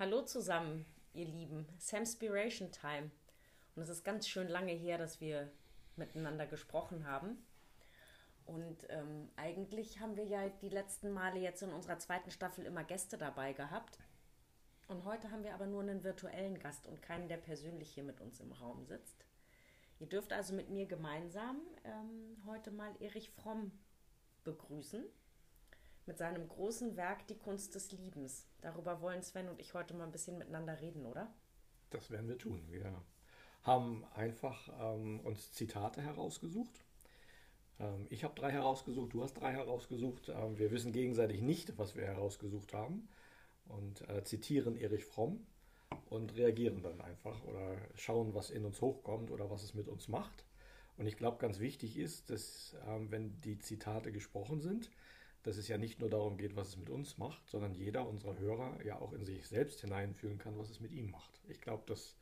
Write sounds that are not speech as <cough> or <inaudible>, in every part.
Hallo zusammen, ihr Lieben. Samspiration Time. Und es ist ganz schön lange her, dass wir miteinander gesprochen haben. Und ähm, eigentlich haben wir ja die letzten Male jetzt in unserer zweiten Staffel immer Gäste dabei gehabt. Und heute haben wir aber nur einen virtuellen Gast und keinen, der persönlich hier mit uns im Raum sitzt. Ihr dürft also mit mir gemeinsam ähm, heute mal Erich Fromm begrüßen mit seinem großen Werk Die Kunst des Liebens. Darüber wollen Sven und ich heute mal ein bisschen miteinander reden, oder? Das werden wir tun. Wir haben einfach ähm, uns Zitate herausgesucht. Ähm, ich habe drei herausgesucht, du hast drei herausgesucht. Ähm, wir wissen gegenseitig nicht, was wir herausgesucht haben und äh, zitieren Erich Fromm und reagieren dann einfach oder schauen, was in uns hochkommt oder was es mit uns macht. Und ich glaube, ganz wichtig ist, dass ähm, wenn die Zitate gesprochen sind, dass es ja nicht nur darum geht, was es mit uns macht, sondern jeder unserer Hörer ja auch in sich selbst hineinfühlen kann, was es mit ihm macht. Ich glaube, dass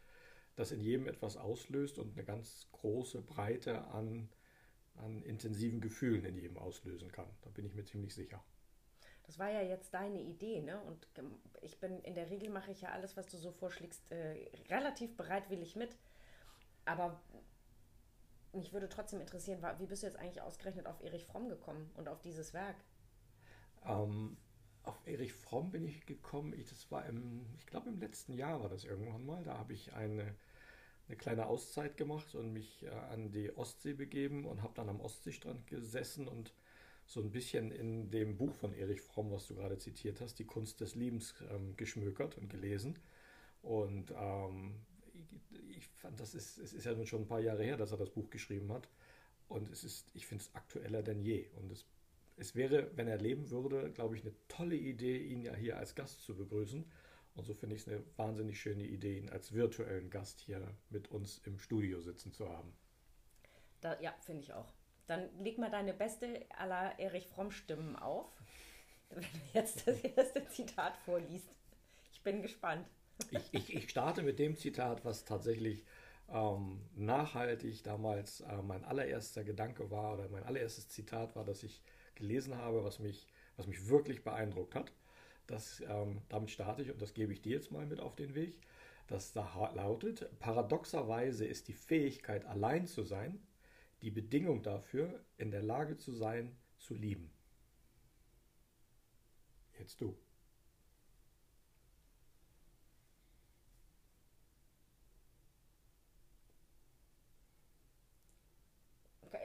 das in jedem etwas auslöst und eine ganz große Breite an, an intensiven Gefühlen in jedem auslösen kann. Da bin ich mir ziemlich sicher. Das war ja jetzt deine Idee, ne? Und ich bin in der Regel mache ich ja alles, was du so vorschlägst, äh, relativ bereitwillig mit. Aber mich würde trotzdem interessieren, wie bist du jetzt eigentlich ausgerechnet auf Erich Fromm gekommen und auf dieses Werk? Ähm, auf Erich Fromm bin ich gekommen. Ich, das war im, ich glaube im letzten Jahr war das irgendwann mal. Da habe ich eine, eine kleine Auszeit gemacht und mich äh, an die Ostsee begeben und habe dann am Ostseestrand gesessen und so ein bisschen in dem Buch von Erich Fromm, was du gerade zitiert hast, die Kunst des Liebens ähm, geschmökert und gelesen. Und ähm, ich, ich, fand, das ist, es ist ja nun schon ein paar Jahre her, dass er das Buch geschrieben hat. Und es ist, ich finde es aktueller denn je. Und es es wäre, wenn er leben würde, glaube ich, eine tolle Idee, ihn ja hier als Gast zu begrüßen. Und so finde ich es eine wahnsinnig schöne Idee, ihn als virtuellen Gast hier mit uns im Studio sitzen zu haben. Da, ja, finde ich auch. Dann leg mal deine beste aller Erich Fromm-Stimmen auf, <laughs> wenn du jetzt das erste Zitat vorliest. Ich bin gespannt. Ich, ich, ich starte mit dem Zitat, was tatsächlich ähm, nachhaltig damals äh, mein allererster Gedanke war oder mein allererstes Zitat war, dass ich gelesen habe, was mich, was mich wirklich beeindruckt hat. Das, ähm, damit starte ich und das gebe ich dir jetzt mal mit auf den Weg. Das da lautet, paradoxerweise ist die Fähigkeit, allein zu sein, die Bedingung dafür, in der Lage zu sein, zu lieben. Jetzt du.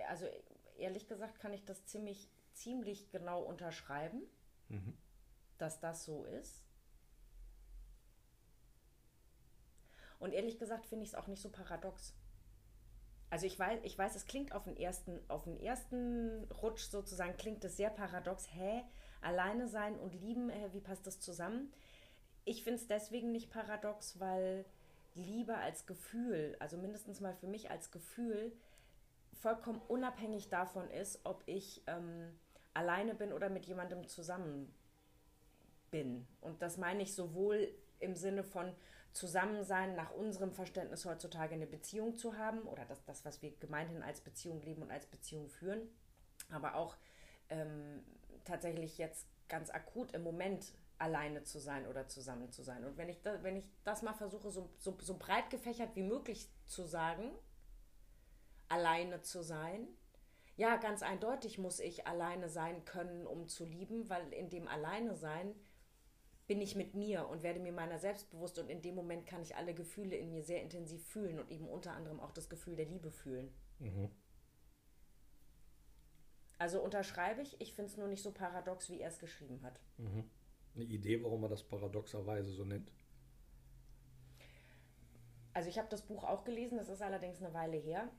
Also ehrlich gesagt kann ich das ziemlich ziemlich genau unterschreiben, mhm. dass das so ist. Und ehrlich gesagt finde ich es auch nicht so paradox. Also ich weiß, ich weiß, es klingt auf den ersten, auf den ersten Rutsch sozusagen, klingt es sehr paradox. Hä? Alleine sein und lieben, hä, wie passt das zusammen? Ich finde es deswegen nicht paradox, weil Liebe als Gefühl, also mindestens mal für mich als Gefühl, vollkommen unabhängig davon ist, ob ich ähm, alleine bin oder mit jemandem zusammen bin. Und das meine ich sowohl im Sinne von Zusammensein nach unserem Verständnis heutzutage eine Beziehung zu haben oder das, das was wir gemeinhin als Beziehung leben und als Beziehung führen, aber auch ähm, tatsächlich jetzt ganz akut im Moment alleine zu sein oder zusammen zu sein. Und wenn ich, da, wenn ich das mal versuche, so, so, so breit gefächert wie möglich zu sagen, alleine zu sein, ja, ganz eindeutig muss ich alleine sein können, um zu lieben, weil in dem Alleine sein bin ich mit mir und werde mir meiner selbst bewusst und in dem Moment kann ich alle Gefühle in mir sehr intensiv fühlen und eben unter anderem auch das Gefühl der Liebe fühlen. Mhm. Also unterschreibe ich, ich finde es nur nicht so paradox, wie er es geschrieben hat. Mhm. Eine Idee, warum er das paradoxerweise so nennt? Also ich habe das Buch auch gelesen, das ist allerdings eine Weile her.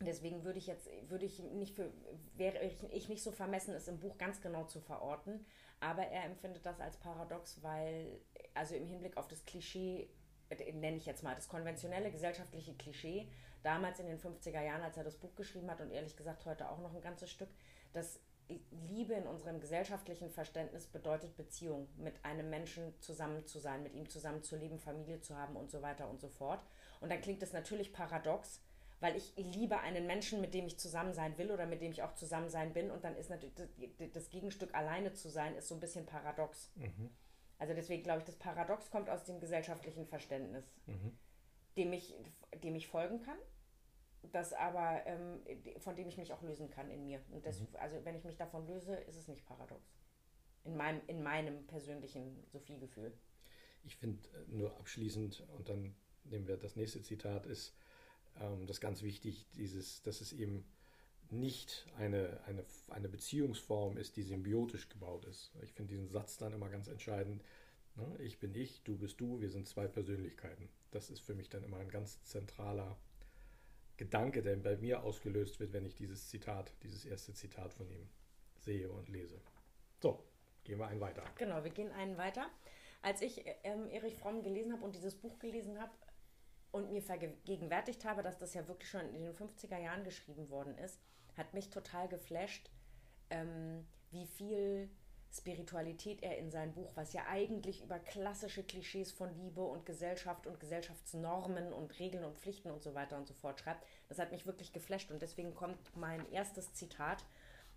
Deswegen würde ich jetzt, würde ich nicht für, wäre ich nicht so vermessen, es im Buch ganz genau zu verorten. Aber er empfindet das als paradox, weil, also im Hinblick auf das Klischee, äh, nenne ich jetzt mal, das konventionelle gesellschaftliche Klischee, damals in den 50er Jahren, als er das Buch geschrieben hat und ehrlich gesagt heute auch noch ein ganzes Stück, dass Liebe in unserem gesellschaftlichen Verständnis bedeutet Beziehung, mit einem Menschen zusammen zu sein, mit ihm zusammen zu leben, Familie zu haben und so weiter und so fort. Und dann klingt es natürlich paradox, weil ich liebe einen Menschen, mit dem ich zusammen sein will oder mit dem ich auch zusammen sein bin. Und dann ist natürlich das, Gegenstück alleine zu sein, ist so ein bisschen paradox. Mhm. Also deswegen glaube ich, das Paradox kommt aus dem gesellschaftlichen Verständnis, mhm. dem, ich, dem ich folgen kann, das aber, ähm, von dem ich mich auch lösen kann in mir. Und das, mhm. also wenn ich mich davon löse, ist es nicht paradox. In meinem, in meinem persönlichen Sophie-Gefühl. Ich finde äh, nur abschließend, und dann nehmen wir das nächste Zitat, ist ähm, das ganz wichtig, dieses, dass es eben nicht eine, eine, eine Beziehungsform ist, die symbiotisch gebaut ist. Ich finde diesen Satz dann immer ganz entscheidend. Ne? Ich bin ich, du bist du, wir sind zwei Persönlichkeiten. Das ist für mich dann immer ein ganz zentraler Gedanke, der bei mir ausgelöst wird, wenn ich dieses Zitat, dieses erste Zitat von ihm sehe und lese. So, gehen wir einen weiter. Genau, wir gehen einen weiter. Als ich ähm, Erich Fromm gelesen habe und dieses Buch gelesen habe und mir vergegenwärtigt habe, dass das ja wirklich schon in den 50er Jahren geschrieben worden ist, hat mich total geflasht, ähm, wie viel Spiritualität er in sein Buch, was ja eigentlich über klassische Klischees von Liebe und Gesellschaft und Gesellschaftsnormen und Regeln und Pflichten und so weiter und so fort schreibt. Das hat mich wirklich geflasht und deswegen kommt mein erstes Zitat,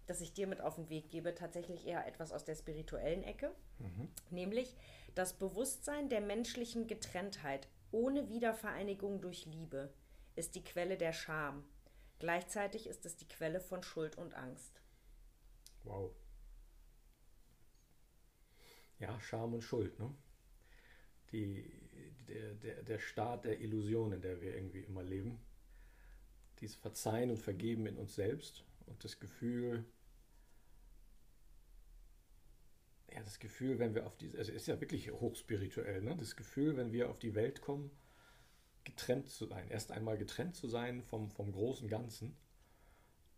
das ich dir mit auf den Weg gebe, tatsächlich eher etwas aus der spirituellen Ecke, mhm. nämlich das Bewusstsein der menschlichen Getrenntheit ohne Wiedervereinigung durch Liebe ist die Quelle der Scham. Gleichzeitig ist es die Quelle von Schuld und Angst. Wow ja, Scham und Schuld, ne? Die, der, der, der Staat der Illusion, in der wir irgendwie immer leben. Dieses Verzeihen und Vergeben in uns selbst und das Gefühl, ja, das Gefühl, wenn wir auf diese, also ist ja wirklich hochspirituell, ne? Das Gefühl, wenn wir auf die Welt kommen, getrennt zu sein, erst einmal getrennt zu sein vom, vom großen Ganzen,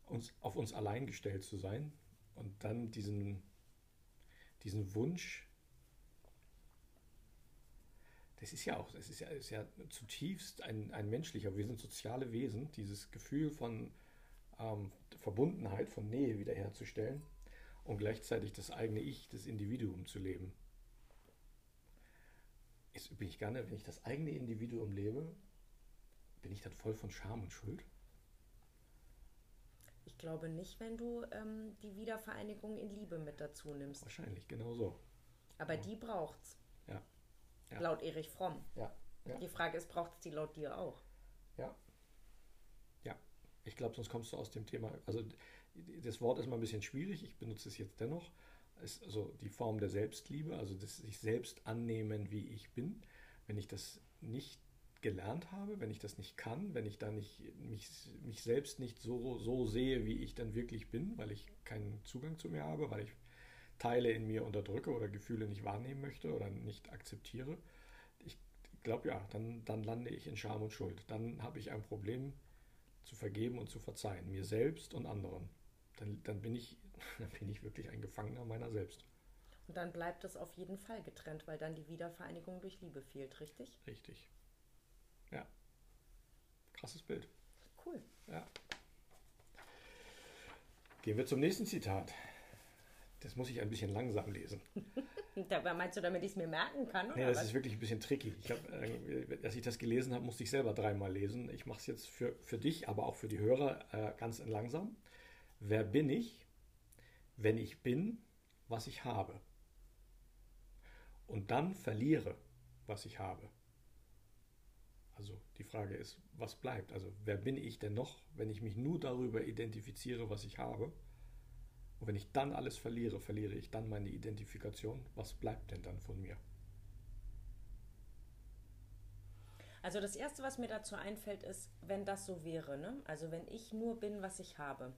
uns, auf uns allein gestellt zu sein und dann diesen, diesen Wunsch, das ist ja auch, das ist ja, ist ja zutiefst ein, ein menschlicher, wir sind soziale Wesen, dieses Gefühl von ähm, Verbundenheit, von Nähe wiederherzustellen und gleichzeitig das eigene Ich, das Individuum zu leben. Ist bin ich gerne, wenn ich das eigene Individuum lebe, bin ich dann voll von Scham und Schuld? Ich glaube nicht, wenn du ähm, die Wiedervereinigung in Liebe mit dazu nimmst. Wahrscheinlich, genau so. Aber ja. die braucht's. Ja. Ja. Laut Erich Fromm. Ja. ja. Die Frage ist, braucht es die laut dir auch? Ja. Ja. Ich glaube, sonst kommst du aus dem Thema. Also das Wort ist mal ein bisschen schwierig, ich benutze es jetzt dennoch. Ist also die Form der Selbstliebe, also das sich selbst annehmen, wie ich bin. Wenn ich das nicht gelernt habe, wenn ich das nicht kann, wenn ich da nicht mich, mich selbst nicht so, so sehe, wie ich dann wirklich bin, weil ich keinen Zugang zu mir habe, weil ich Teile in mir unterdrücke oder Gefühle nicht wahrnehmen möchte oder nicht akzeptiere, ich glaube ja, dann, dann lande ich in Scham und Schuld. Dann habe ich ein Problem zu vergeben und zu verzeihen, mir selbst und anderen. Dann, dann, bin ich, <laughs> dann bin ich wirklich ein Gefangener meiner selbst. Und dann bleibt es auf jeden Fall getrennt, weil dann die Wiedervereinigung durch Liebe fehlt, richtig? Richtig. Ja. Krasses Bild. Cool. Ja. Gehen wir zum nächsten Zitat. Das muss ich ein bisschen langsam lesen. <laughs> Dabei meinst du, damit ich es mir merken kann? Nee, das was? ist wirklich ein bisschen tricky. Ich hab, äh, als ich das gelesen habe, musste ich selber dreimal lesen. Ich mache es jetzt für, für dich, aber auch für die Hörer äh, ganz langsam. Wer bin ich, wenn ich bin, was ich habe? Und dann verliere, was ich habe. Also die Frage ist, was bleibt? Also wer bin ich denn noch, wenn ich mich nur darüber identifiziere, was ich habe? Und wenn ich dann alles verliere, verliere ich dann meine Identifikation. Was bleibt denn dann von mir? Also das Erste, was mir dazu einfällt, ist, wenn das so wäre, ne? also wenn ich nur bin, was ich habe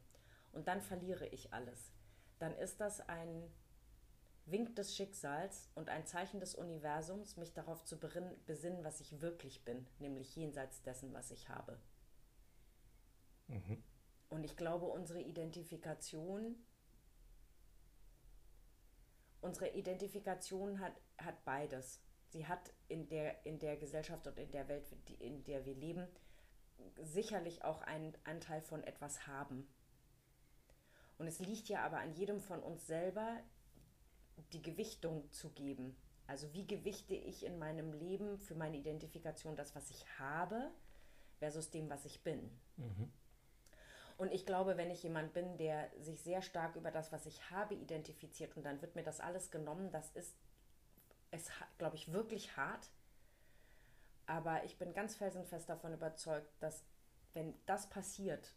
und dann verliere ich alles, dann ist das ein Wink des Schicksals und ein Zeichen des Universums, mich darauf zu besinnen, was ich wirklich bin, nämlich jenseits dessen, was ich habe. Mhm. Und ich glaube, unsere Identifikation unsere Identifikation hat, hat beides. Sie hat in der, in der Gesellschaft und in der Welt, in der wir leben, sicherlich auch einen Anteil von etwas haben. Und es liegt ja aber an jedem von uns selber, die Gewichtung zu geben. Also wie gewichte ich in meinem Leben für meine Identifikation das, was ich habe, versus dem, was ich bin. Mhm. Und ich glaube, wenn ich jemand bin, der sich sehr stark über das, was ich habe, identifiziert und dann wird mir das alles genommen, das ist ist, glaube ich, wirklich hart. Aber ich bin ganz felsenfest davon überzeugt, dass wenn das passiert,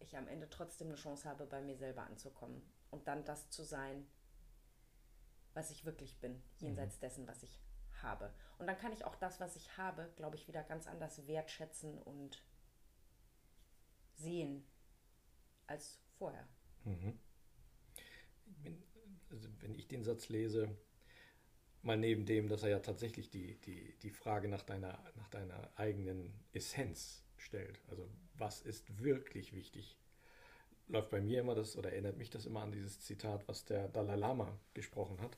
ich am Ende trotzdem eine Chance habe, bei mir selber anzukommen und dann das zu sein, was ich wirklich bin, jenseits mhm. dessen, was ich habe. Und dann kann ich auch das, was ich habe, glaube ich, wieder ganz anders wertschätzen und sehen als vorher. Mhm. Wenn, also wenn ich den Satz lese, mal neben dem, dass er ja tatsächlich die, die, die Frage nach deiner, nach deiner eigenen Essenz stellt. Also was ist wirklich wichtig? Läuft bei mir immer das, oder erinnert mich das immer an dieses Zitat, was der Dalai Lama gesprochen hat.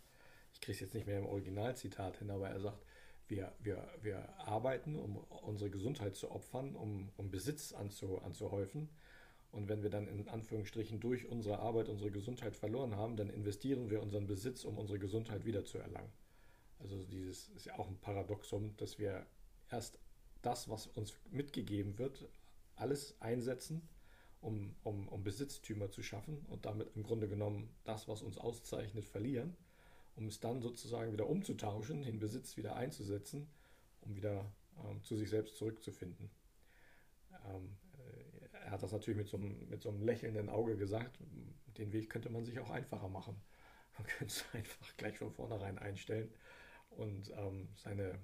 Ich kriege es jetzt nicht mehr im Originalzitat hin, aber er sagt, wir, wir, wir arbeiten, um unsere Gesundheit zu opfern, um, um Besitz anzu, anzuhäufen. Und wenn wir dann in Anführungsstrichen durch unsere Arbeit unsere Gesundheit verloren haben, dann investieren wir unseren Besitz, um unsere Gesundheit wiederzuerlangen. Also dieses ist ja auch ein Paradoxum, dass wir erst das, was uns mitgegeben wird, alles einsetzen, um, um, um Besitztümer zu schaffen und damit im Grunde genommen das, was uns auszeichnet, verlieren, um es dann sozusagen wieder umzutauschen, den Besitz wieder einzusetzen, um wieder ähm, zu sich selbst zurückzufinden. Ähm, äh, er hat das natürlich mit so, einem, mit so einem lächelnden Auge gesagt, den Weg könnte man sich auch einfacher machen. Man <laughs> könnte es einfach gleich von vornherein einstellen und ähm, seine,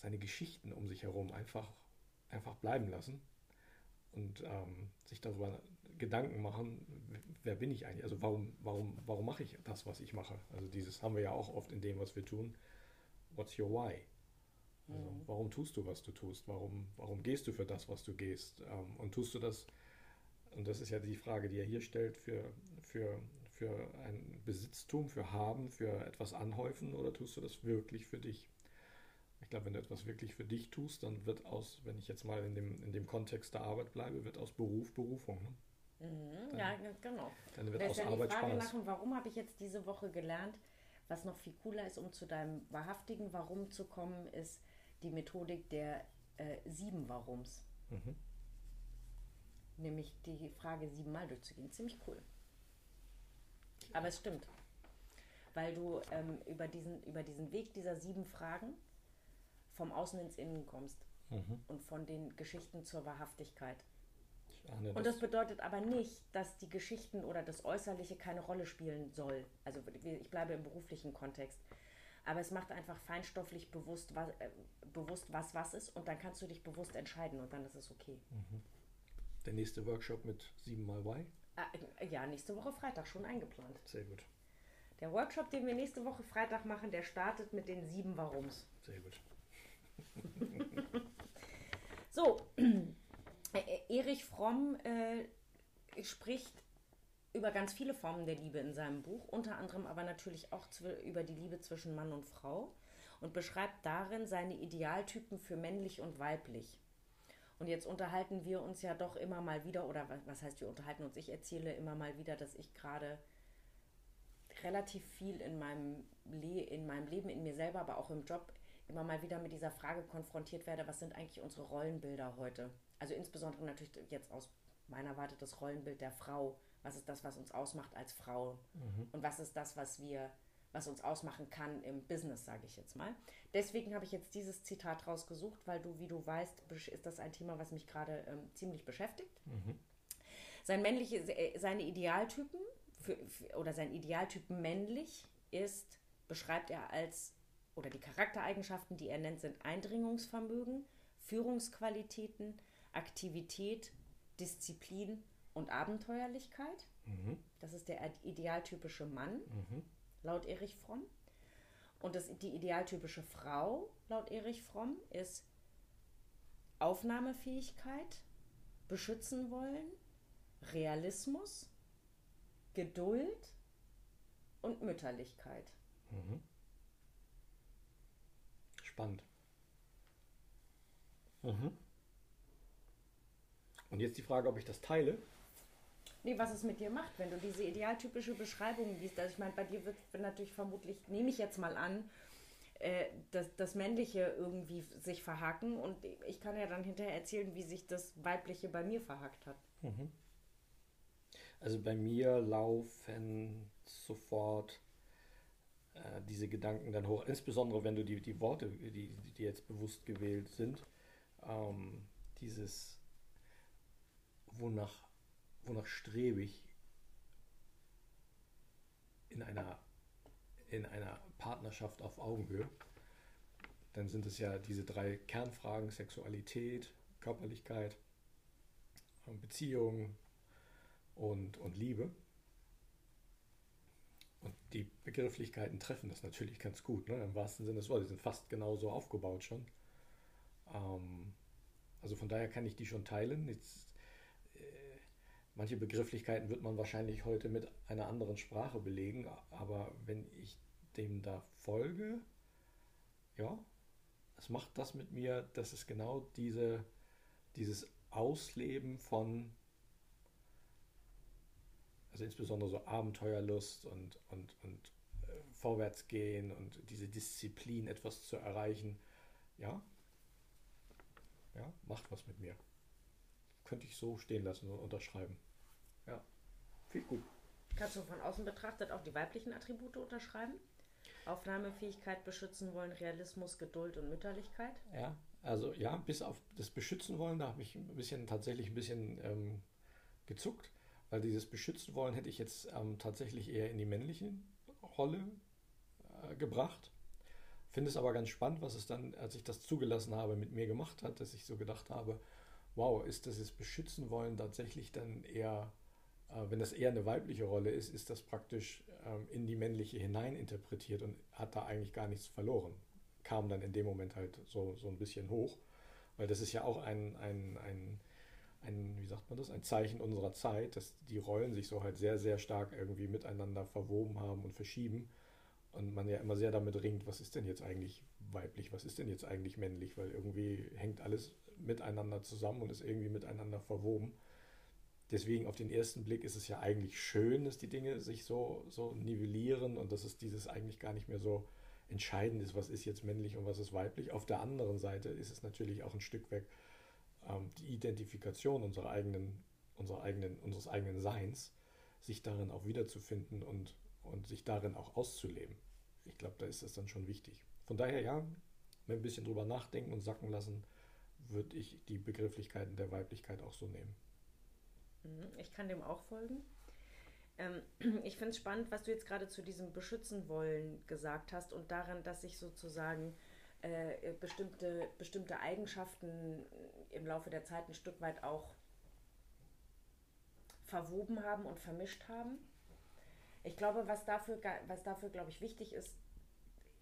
seine Geschichten um sich herum einfach, einfach bleiben lassen und ähm, sich darüber Gedanken machen, wer bin ich eigentlich? Also warum, warum, warum mache ich das, was ich mache? Also dieses haben wir ja auch oft in dem, was wir tun. What's your why? Also mhm. warum tust du, was du tust? Warum, warum gehst du für das, was du gehst? Ähm, und tust du das, und das ist ja die Frage, die er hier stellt, für, für, für ein Besitztum, für Haben, für etwas anhäufen oder tust du das wirklich für dich? Ich glaube, wenn du etwas wirklich für dich tust, dann wird aus, wenn ich jetzt mal in dem, in dem Kontext der Arbeit bleibe, wird aus Beruf Berufung. Ne? Mhm, dann, ja, genau. Dann wird aus ja Arbeit die Frage Spaß. Nach, warum habe ich jetzt diese Woche gelernt? Was noch viel cooler ist, um zu deinem wahrhaftigen Warum zu kommen, ist die Methodik der äh, sieben Warums. Mhm. Nämlich die Frage siebenmal durchzugehen. Ziemlich cool. Aber es stimmt. Weil du ähm, über, diesen, über diesen Weg dieser sieben Fragen vom Außen ins Innen kommst. Mhm. Und von den Geschichten zur Wahrhaftigkeit. Ahne, und das bedeutet aber nicht, dass die Geschichten oder das Äußerliche keine Rolle spielen soll. Also ich bleibe im beruflichen Kontext. Aber es macht einfach feinstofflich bewusst was, äh, bewusst, was was ist und dann kannst du dich bewusst entscheiden und dann ist es okay. Mhm. Der nächste Workshop mit siebenmal Y? Äh, ja, nächste Woche Freitag schon eingeplant. Sehr gut. Der Workshop, den wir nächste Woche Freitag machen, der startet mit den sieben Warums. Sehr gut. <laughs> so, <clears throat> Erich Fromm äh, spricht über ganz viele Formen der Liebe in seinem Buch, unter anderem aber natürlich auch über die Liebe zwischen Mann und Frau und beschreibt darin seine Idealtypen für männlich und weiblich. Und jetzt unterhalten wir uns ja doch immer mal wieder, oder was heißt wir unterhalten uns? Ich erzähle immer mal wieder, dass ich gerade relativ viel in meinem, Le in meinem Leben, in mir selber, aber auch im Job immer mal wieder mit dieser Frage konfrontiert werde, was sind eigentlich unsere Rollenbilder heute? Also insbesondere natürlich jetzt aus meiner Warte das Rollenbild der Frau. Was ist das, was uns ausmacht als Frau? Mhm. Und was ist das, was wir was uns ausmachen kann im Business, sage ich jetzt mal. Deswegen habe ich jetzt dieses Zitat rausgesucht, weil du, wie du weißt, ist das ein Thema, was mich gerade ähm, ziemlich beschäftigt. Mhm. Sein männliche, äh, seine Idealtypen für, für, oder sein Idealtypen männlich ist, beschreibt er als, oder die Charaktereigenschaften, die er nennt, sind Eindringungsvermögen, Führungsqualitäten, Aktivität, Disziplin und Abenteuerlichkeit. Mhm. Das ist der idealtypische Mann. Mhm laut Erich Fromm. Und das, die idealtypische Frau, laut Erich Fromm, ist Aufnahmefähigkeit, beschützen wollen, Realismus, Geduld und Mütterlichkeit. Mhm. Spannend. Mhm. Und jetzt die Frage, ob ich das teile. Nee, was es mit dir macht, wenn du diese idealtypische Beschreibung liest. Also ich meine, bei dir wird natürlich vermutlich, nehme ich jetzt mal an, äh, das, das Männliche irgendwie sich verhaken und ich kann ja dann hinterher erzählen, wie sich das Weibliche bei mir verhackt hat. Mhm. Also bei mir laufen sofort äh, diese Gedanken dann hoch, insbesondere wenn du die, die Worte, die, die jetzt bewusst gewählt sind, ähm, dieses, wonach, wonach strebe ich in einer, in einer Partnerschaft auf Augenhöhe, dann sind es ja diese drei Kernfragen, Sexualität, Körperlichkeit, Beziehung und, und Liebe. Und die Begrifflichkeiten treffen das natürlich ganz gut, ne? im wahrsten Sinne des Wortes. Die sind fast genauso aufgebaut schon. Ähm, also von daher kann ich die schon teilen. Jetzt, äh, manche Begrifflichkeiten wird man wahrscheinlich heute mit einer anderen Sprache belegen, aber wenn ich dem da folge, ja, es macht das mit mir, dass es genau diese, dieses Ausleben von also insbesondere so Abenteuerlust und, und, und äh, Vorwärtsgehen und diese Disziplin, etwas zu erreichen, ja, ja, macht was mit mir. Könnte ich so stehen lassen und unterschreiben. Ja, viel gut. Kannst du von außen betrachtet auch die weiblichen Attribute unterschreiben? Aufnahmefähigkeit, beschützen wollen, Realismus, Geduld und Mütterlichkeit? Ja, also ja, bis auf das Beschützen wollen, da habe ich ein bisschen tatsächlich ein bisschen ähm, gezuckt. Weil dieses Beschützen wollen hätte ich jetzt ähm, tatsächlich eher in die männliche Rolle äh, gebracht. Finde es aber ganz spannend, was es dann, als ich das zugelassen habe, mit mir gemacht hat, dass ich so gedacht habe, wow, ist das jetzt Beschützen wollen tatsächlich dann eher, äh, wenn das eher eine weibliche Rolle ist, ist das praktisch ähm, in die männliche hinein interpretiert und hat da eigentlich gar nichts verloren. Kam dann in dem Moment halt so, so ein bisschen hoch, weil das ist ja auch ein, ein, ein ein, wie sagt man das, ein Zeichen unserer Zeit, dass die Rollen sich so halt sehr, sehr stark irgendwie miteinander verwoben haben und verschieben. Und man ja immer sehr damit ringt, was ist denn jetzt eigentlich weiblich, was ist denn jetzt eigentlich männlich, weil irgendwie hängt alles miteinander zusammen und ist irgendwie miteinander verwoben. Deswegen auf den ersten Blick ist es ja eigentlich schön, dass die Dinge sich so, so nivellieren und dass es dieses eigentlich gar nicht mehr so entscheidend ist, was ist jetzt männlich und was ist weiblich. Auf der anderen Seite ist es natürlich auch ein Stück weg ähm, die Identifikation unserer eigenen, unserer eigenen, unseres eigenen Seins, sich darin auch wiederzufinden und, und sich darin auch auszuleben. Ich glaube, da ist das dann schon wichtig. Von daher, ja, ein bisschen drüber nachdenken und sacken lassen, würde ich die Begrifflichkeiten der Weiblichkeit auch so nehmen. Mhm, ich kann dem auch folgen. Ähm, <clears throat> ich finde es spannend, was du jetzt gerade zu diesem Beschützen wollen gesagt hast und daran, dass sich sozusagen äh, bestimmte, bestimmte Eigenschaften im Laufe der Zeit ein Stück weit auch verwoben haben und vermischt haben. Ich glaube, was dafür, was dafür glaube ich, wichtig ist,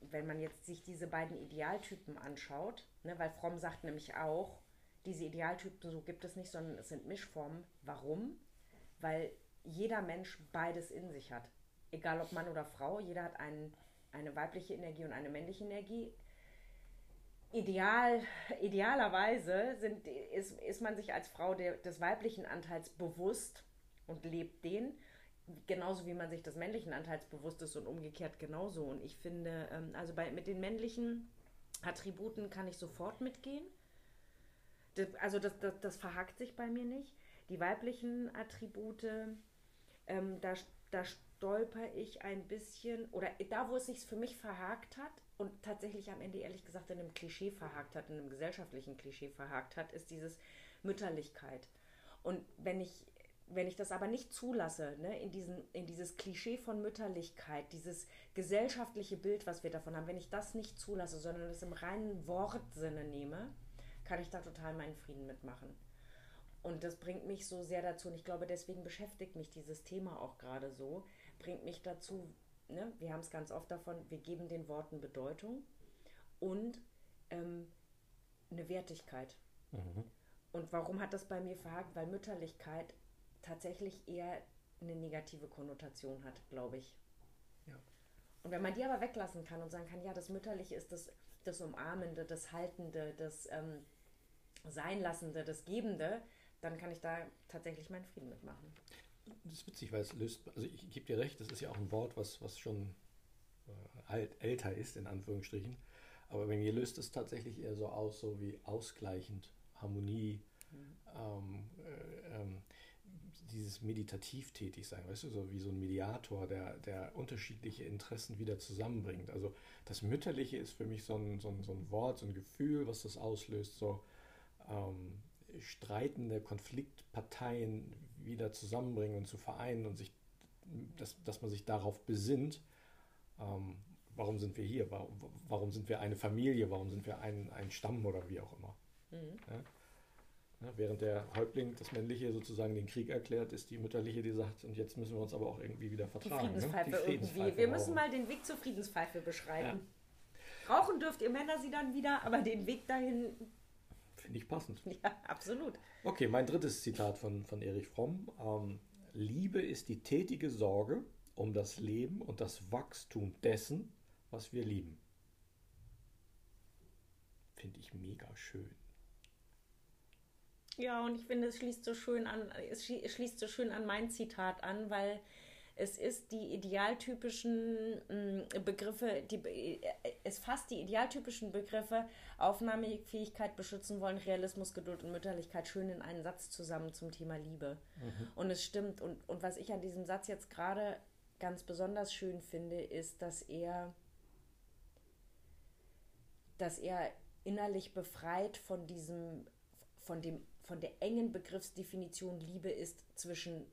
wenn man jetzt sich diese beiden Idealtypen anschaut, ne, weil Fromm sagt nämlich auch, diese Idealtypen so gibt es nicht, sondern es sind Mischformen. Warum? Weil jeder Mensch beides in sich hat. Egal ob Mann oder Frau, jeder hat einen, eine weibliche Energie und eine männliche Energie ideal, idealerweise sind, ist, ist man sich als Frau der, des weiblichen Anteils bewusst und lebt den, genauso wie man sich des männlichen Anteils bewusst ist und umgekehrt genauso. Und ich finde, ähm, also bei, mit den männlichen Attributen kann ich sofort mitgehen. Das, also das, das, das verhakt sich bei mir nicht. Die weiblichen Attribute, ähm, da, da stolper ich ein bisschen, oder da, wo es sich für mich verhakt hat, und tatsächlich am Ende ehrlich gesagt in einem Klischee verhakt hat, in einem gesellschaftlichen Klischee verhakt hat, ist dieses Mütterlichkeit. Und wenn ich, wenn ich das aber nicht zulasse, ne, in, diesen, in dieses Klischee von Mütterlichkeit, dieses gesellschaftliche Bild, was wir davon haben, wenn ich das nicht zulasse, sondern es im reinen Wortsinne nehme, kann ich da total meinen Frieden mitmachen. Und das bringt mich so sehr dazu, und ich glaube, deswegen beschäftigt mich dieses Thema auch gerade so, bringt mich dazu, ne, wir haben es ganz oft davon, wir geben den Worten Bedeutung und ähm, eine Wertigkeit. Mhm. Und warum hat das bei mir verhakt? Weil Mütterlichkeit tatsächlich eher eine negative Konnotation hat, glaube ich. Ja. Und wenn man die aber weglassen kann und sagen kann, ja, das Mütterliche ist das, das Umarmende, das Haltende, das ähm, Seinlassende, das Gebende, dann kann ich da tatsächlich meinen Frieden mitmachen das ist witzig, weil es löst, also ich gebe dir recht, das ist ja auch ein Wort, was, was schon äh, alt, älter ist, in Anführungsstrichen. Aber bei mir löst es tatsächlich eher so aus, so wie ausgleichend, Harmonie, mhm. ähm, äh, ähm, dieses meditativ tätig sein, weißt du, so wie so ein Mediator, der, der unterschiedliche Interessen wieder zusammenbringt. Also das Mütterliche ist für mich so ein, so ein, so ein Wort, so ein Gefühl, was das auslöst, so ähm, streitende Konfliktparteien wieder zusammenbringen und zu vereinen und sich, dass, dass man sich darauf besinnt, ähm, warum sind wir hier, warum, warum sind wir eine Familie, warum sind wir ein, ein Stamm oder wie auch immer. Mhm. Ja? Ja, während der Häuptling, das Männliche, sozusagen den Krieg erklärt, ist die Mütterliche, die sagt, und jetzt müssen wir uns aber auch irgendwie wieder vertragen. Die Friedenspfeife, ne? die Friedenspfeife irgendwie. Wir müssen mal den Weg zur Friedenspfeife beschreiben. Ja. Rauchen dürft ihr Männer sie dann wieder, aber den Weg dahin. Finde ich passend. <laughs> Ja, absolut. Okay, mein drittes Zitat von, von Erich Fromm. Ähm, Liebe ist die tätige Sorge um das Leben und das Wachstum dessen, was wir lieben. Finde ich mega schön. Ja, und ich finde, es schließt so schön an, es schließt so schön an mein Zitat an, weil es ist die idealtypischen mm, Begriffe, die, äh, es fasst die idealtypischen Begriffe Aufnahmefähigkeit, beschützen wollen, Realismus, Geduld und Mütterlichkeit schön in einen Satz zusammen zum Thema Liebe. Mhm. Und es stimmt. Und, und was ich an diesem Satz jetzt gerade ganz besonders schön finde, ist, dass er, dass er innerlich befreit von diesem, von dem von der engen Begriffsdefinition Liebe ist zwischen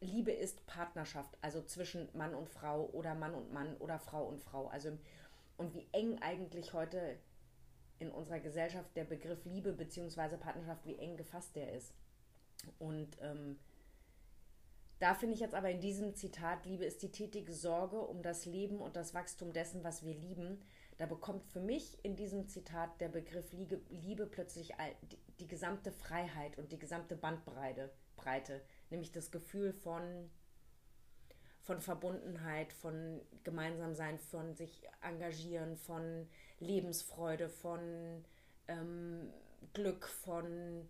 Liebe ist Partnerschaft, also zwischen Mann und Frau oder Mann und Mann oder Frau und Frau. Also und wie eng eigentlich heute in unserer Gesellschaft der Begriff Liebe bzw. Partnerschaft, wie eng gefasst der ist. Und ähm, da finde ich jetzt aber in diesem Zitat, Liebe ist die tätige Sorge um das Leben und das Wachstum dessen, was wir lieben, da bekommt für mich in diesem Zitat der Begriff Liebe, plötzlich die, die, gesamte Freiheit und die gesamte Bandbreite, Breite, nämlich das Gefühl von, von Verbundenheit, von Gemeinsamsein, von sich engagieren, von Lebensfreude, von ähm, Glück, von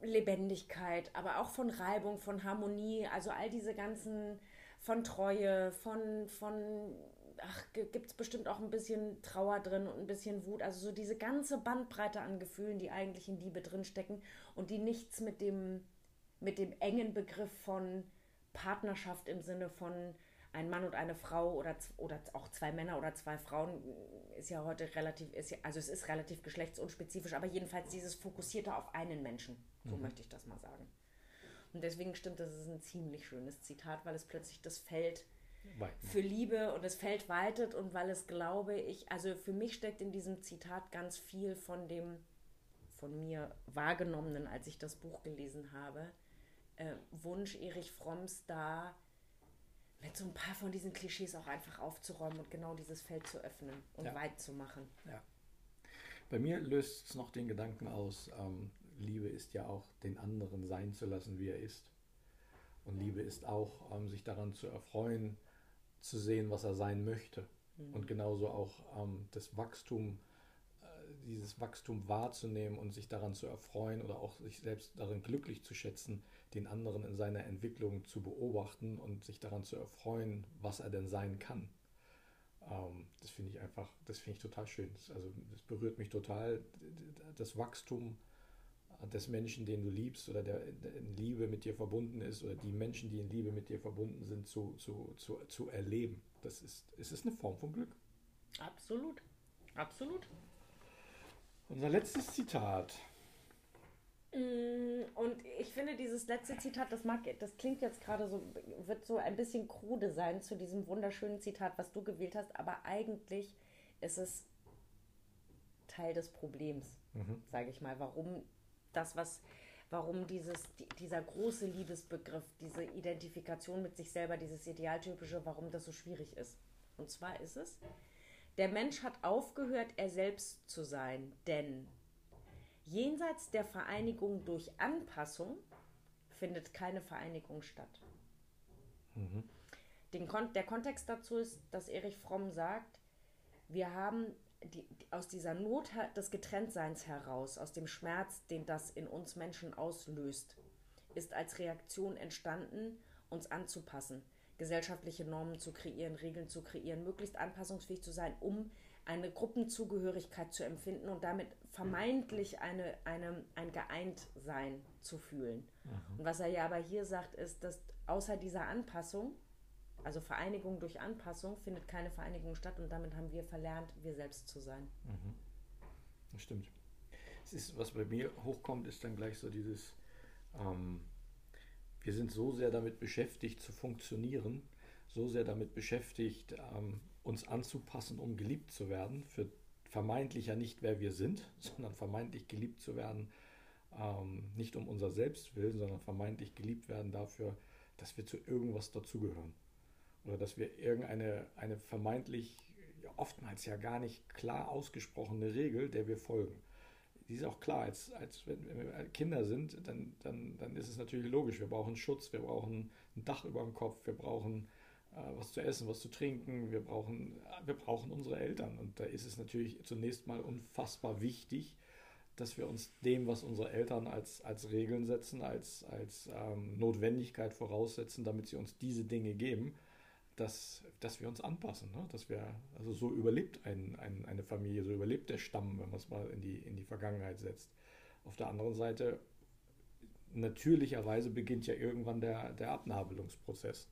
Lebendigkeit, aber auch von Reibung, von Harmonie, also all diese ganzen, von Treue, von, von ach, gibt es bestimmt auch ein bisschen Trauer drin und ein bisschen Wut. Also so diese ganze Bandbreite an Gefühlen, die eigentlich in Liebe drinstecken und die nichts mit dem, mit dem engen Begriff von Partnerschaft im Sinne von ein Mann und eine Frau oder, oder auch zwei Männer oder zwei Frauen ist ja heute relativ, ist ja, also es ist relativ geschlechtsunspezifisch, aber jedenfalls dieses Fokussierte auf einen Menschen. So mhm. möchte ich das mal sagen. Und deswegen stimmt, das ist ein ziemlich schönes Zitat, weil es plötzlich das Feld Weiten. für Liebe und das Feld weitet und weil es, glaube ich, also für mich steckt in diesem Zitat ganz viel von dem von mir wahrgenommenen, als ich das Buch gelesen habe, äh, Wunsch Erich Fromms da mit so ein paar von diesen Klischees auch einfach aufzuräumen und genau dieses Feld zu öffnen und ja. weit zu machen. Ja. Bei mir löst es noch den Gedanken aus, ähm, Liebe ist ja auch den anderen sein zu lassen, wie er ist. Und Liebe ist auch, ähm, sich daran zu erfreuen, zu sehen, was er sein möchte. Mhm. Und genauso auch ähm, das Wachstum, äh, dieses Wachstum wahrzunehmen und sich daran zu erfreuen oder auch sich selbst darin glücklich zu schätzen, den anderen in seiner Entwicklung zu beobachten und sich daran zu erfreuen, was er denn sein kann. Ähm, das finde ich einfach, das finde ich total schön. Das, also das berührt mich total, das Wachstum des Menschen, den du liebst oder der, der, in Liebe mit dir verbunden ist oder die Menschen, die in Liebe mit dir verbunden sind, zu, zu, zu, zu erleben. Das ist, es ist eine Form von Glück. Absolut. Absolut. Unser letztes Zitat. Mm, und ich finde dieses letzte Zitat, das mag, das klingt jetzt gerade so, wird so ein bisschen krude sein zu diesem wunderschönen Zitat, was du gewählt hast, aber eigentlich ist es Teil des Problems, mhm. sage ich mal, warum das, was, warum dieses, dieser große Liebesbegriff, diese Identifikation mit sich selber, dieses Idealtypische, warum das so schwierig ist. Und zwar ist es, der Mensch hat aufgehört, er selbst zu sein, denn jenseits der Vereinigung durch Anpassung findet keine Vereinigung statt. Mhm. Den Kon der Kontext dazu ist, dass Erich Fromm sagt, wir haben die, aus dieser Not des Getrenntseins heraus, aus dem Schmerz, den das in uns Menschen auslöst, ist als Reaktion entstanden, uns anzupassen, gesellschaftliche Normen zu kreieren, Regeln zu kreieren, möglichst anpassungsfähig zu sein, um eine Gruppenzugehörigkeit zu empfinden und damit vermeintlich eine, eine, ein Geeintsein zu fühlen. Mhm. Und was er ja aber hier sagt, ist, dass außer dieser Anpassung, also Vereinigung durch Anpassung, findet keine Vereinigung statt und damit haben wir verlernt, wir selbst zu sein. Mhm. Das stimmt. Es ist, was bei mir hochkommt, ist dann gleich so dieses, ähm, wir sind so sehr damit beschäftigt zu funktionieren, so sehr damit beschäftigt, ähm, uns anzupassen, um geliebt zu werden, für vermeintlich ja nicht wer wir sind, <laughs> sondern vermeintlich geliebt zu werden, ähm, nicht um unser Selbstwillen, sondern vermeintlich geliebt werden dafür, dass wir zu irgendwas dazugehören. Oder dass wir irgendeine eine vermeintlich, ja, oftmals ja gar nicht klar ausgesprochene Regel, der wir folgen. Die ist auch klar, als, als wenn, wir Kinder sind, dann, dann, dann ist es natürlich logisch. Wir brauchen Schutz, wir brauchen ein Dach über dem Kopf, wir brauchen was zu essen, was zu trinken, wir brauchen, wir brauchen unsere Eltern. Und da ist es natürlich zunächst mal unfassbar wichtig, dass wir uns dem, was unsere Eltern als, als Regeln setzen, als, als ähm, Notwendigkeit voraussetzen, damit sie uns diese Dinge geben, dass, dass wir uns anpassen. Ne? Dass wir, also so überlebt ein, ein, eine Familie, so überlebt der Stamm, wenn man es mal in die, in die Vergangenheit setzt. Auf der anderen Seite, natürlicherweise beginnt ja irgendwann der, der Abnabelungsprozess.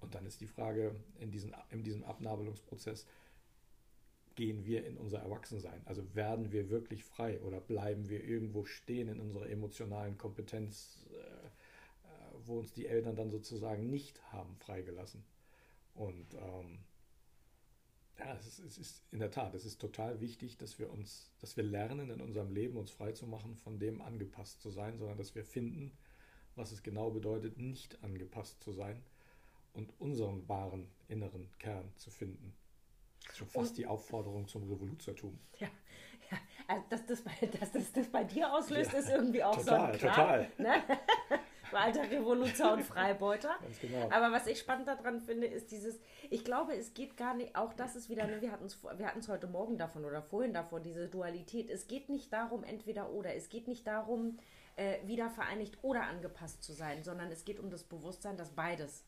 Und dann ist die Frage, in, diesen, in diesem Abnabelungsprozess, gehen wir in unser Erwachsensein? Also werden wir wirklich frei oder bleiben wir irgendwo stehen in unserer emotionalen Kompetenz, äh, wo uns die Eltern dann sozusagen nicht haben freigelassen? Und ähm, ja, es ist, es ist, in der Tat, es ist total wichtig, dass wir uns, dass wir lernen in unserem Leben uns frei zu machen, von dem angepasst zu sein, sondern dass wir finden, was es genau bedeutet, nicht angepasst zu sein und unseren wahren inneren Kern zu finden. Das ist schon fast und, die Aufforderung zum Revoluzertum. Ja, ja. Also dass, das bei, dass das, das bei dir auslöst, ja, ist irgendwie auch total, so ein Kram, total. Ne? <laughs> alter Revoluzer und Freibeuter. Genau. Aber was ich spannend daran finde, ist dieses, ich glaube, es geht gar nicht, auch das ist wieder, ne, wir hatten es wir heute Morgen davon oder vorhin davon, diese Dualität. Es geht nicht darum, entweder oder. Es geht nicht darum, äh, wieder vereinigt oder angepasst zu sein, sondern es geht um das Bewusstsein, dass beides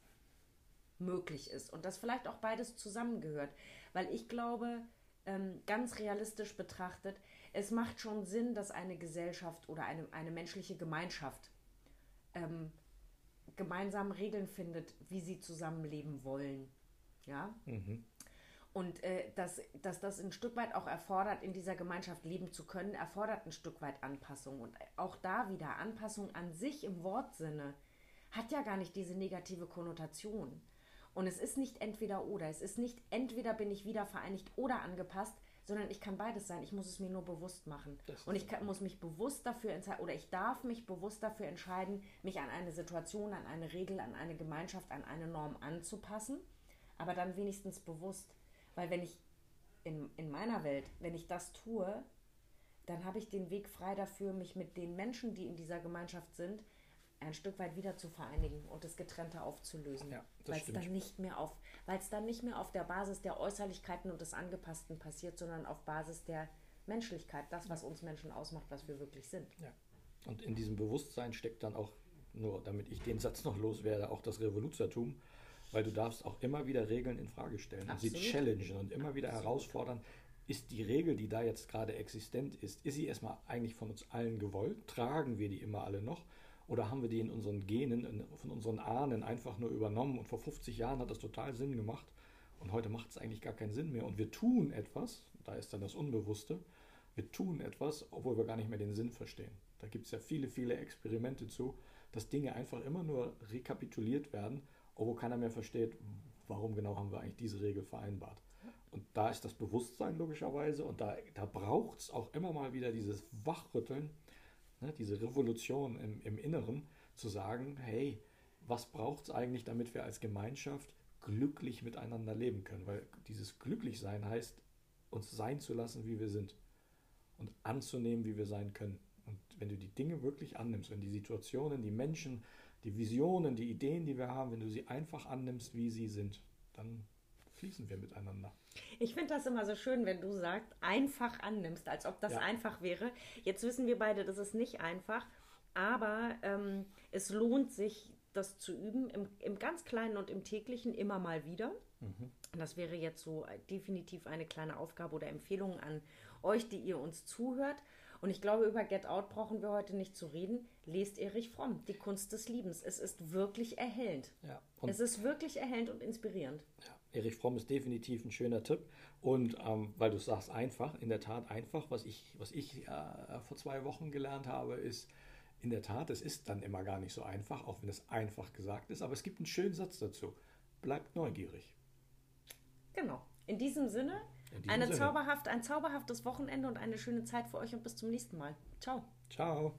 möglich ist und dass vielleicht auch beides zusammengehört. Weil ich glaube, ähm, ganz realistisch betrachtet, es macht schon Sinn, dass eine Gesellschaft oder eine, eine menschliche Gemeinschaft ähm, gemeinsam Regeln findet, wie sie zusammenleben wollen. Ja. Mhm. Und äh, dass, dass das ein Stück weit auch erfordert, in dieser Gemeinschaft leben zu können, erfordert ein Stück weit Anpassung. Und auch da wieder Anpassung an sich im Wortsinne hat ja gar nicht diese negative Konnotation. Und es ist nicht entweder oder. Es ist nicht entweder bin ich wieder vereinigt oder angepasst, sondern ich kann beides sein. Ich muss es mir nur bewusst machen. Und ich kann, muss mich bewusst dafür entscheiden, oder ich darf mich bewusst dafür entscheiden, mich an eine Situation, an eine Regel, an eine Gemeinschaft, an eine Norm anzupassen. Aber dann wenigstens bewusst. Weil wenn ich in, in meiner Welt, wenn ich das tue, dann habe ich den Weg frei dafür, mich mit den Menschen, die in dieser Gemeinschaft sind, ein Stück weit wieder zu vereinigen und das Getrennte aufzulösen. Ja, weil es dann nicht mehr auf, weil es dann nicht mehr auf der Basis der Äußerlichkeiten und des Angepassten passiert, sondern auf Basis der Menschlichkeit, das, was uns Menschen ausmacht, was wir wirklich sind. Ja. Und in diesem Bewusstsein steckt dann auch, nur damit ich den Satz noch loswerde, auch das Revoluzertum, weil du darfst auch immer wieder Regeln in Frage stellen Absolut. und sie challengen und immer wieder Absolut. herausfordern. Ist die Regel, die da jetzt gerade existent ist, ist sie erstmal eigentlich von uns allen gewollt? Tragen wir die immer alle noch? Oder haben wir die in unseren Genen, von unseren Ahnen einfach nur übernommen und vor 50 Jahren hat das total Sinn gemacht und heute macht es eigentlich gar keinen Sinn mehr und wir tun etwas, da ist dann das Unbewusste, wir tun etwas, obwohl wir gar nicht mehr den Sinn verstehen. Da gibt es ja viele, viele Experimente zu, dass Dinge einfach immer nur rekapituliert werden, obwohl keiner mehr versteht, warum genau haben wir eigentlich diese Regel vereinbart. Und da ist das Bewusstsein logischerweise und da, da braucht es auch immer mal wieder dieses Wachrütteln, ne, diese Revolution im, im Inneren, zu sagen, hey, was braucht es eigentlich, damit wir als Gemeinschaft glücklich miteinander leben können? Weil dieses Glücklichsein heißt, uns sein zu lassen, wie wir sind und anzunehmen, wie wir sein können. Und wenn du die Dinge wirklich annimmst, wenn die Situationen, die Menschen, die Visionen, die Ideen, die wir haben, wenn du sie einfach annimmst, wie sie sind, dann fließen wir miteinander. Ich finde das immer so schön, wenn du sagst, einfach annimmst, als ob das ja. einfach wäre. Jetzt wissen wir beide, das ist nicht einfach, aber ähm, es lohnt sich, das zu üben, im, im ganz Kleinen und im Täglichen immer mal wieder. Mhm. Das wäre jetzt so definitiv eine kleine Aufgabe oder Empfehlung an euch, die ihr uns zuhört. Und ich glaube, über Get Out brauchen wir heute nicht zu reden. Lest Erich Fromm, Die Kunst des Liebens. Es ist wirklich erhellend. Ja, es ist wirklich erhellend und inspirierend. Ja, Erich Fromm ist definitiv ein schöner Tipp. Und ähm, weil du sagst einfach, in der Tat einfach, was ich, was ich äh, vor zwei Wochen gelernt habe, ist, in der Tat, es ist dann immer gar nicht so einfach, auch wenn es einfach gesagt ist, aber es gibt einen schönen Satz dazu. Bleibt neugierig. Genau. In diesem Sinne, in eine Sinne. Zauberhaft, ein zauberhaftes Wochenende und eine schöne Zeit für euch und bis zum nächsten Mal. Ciao. Ciao.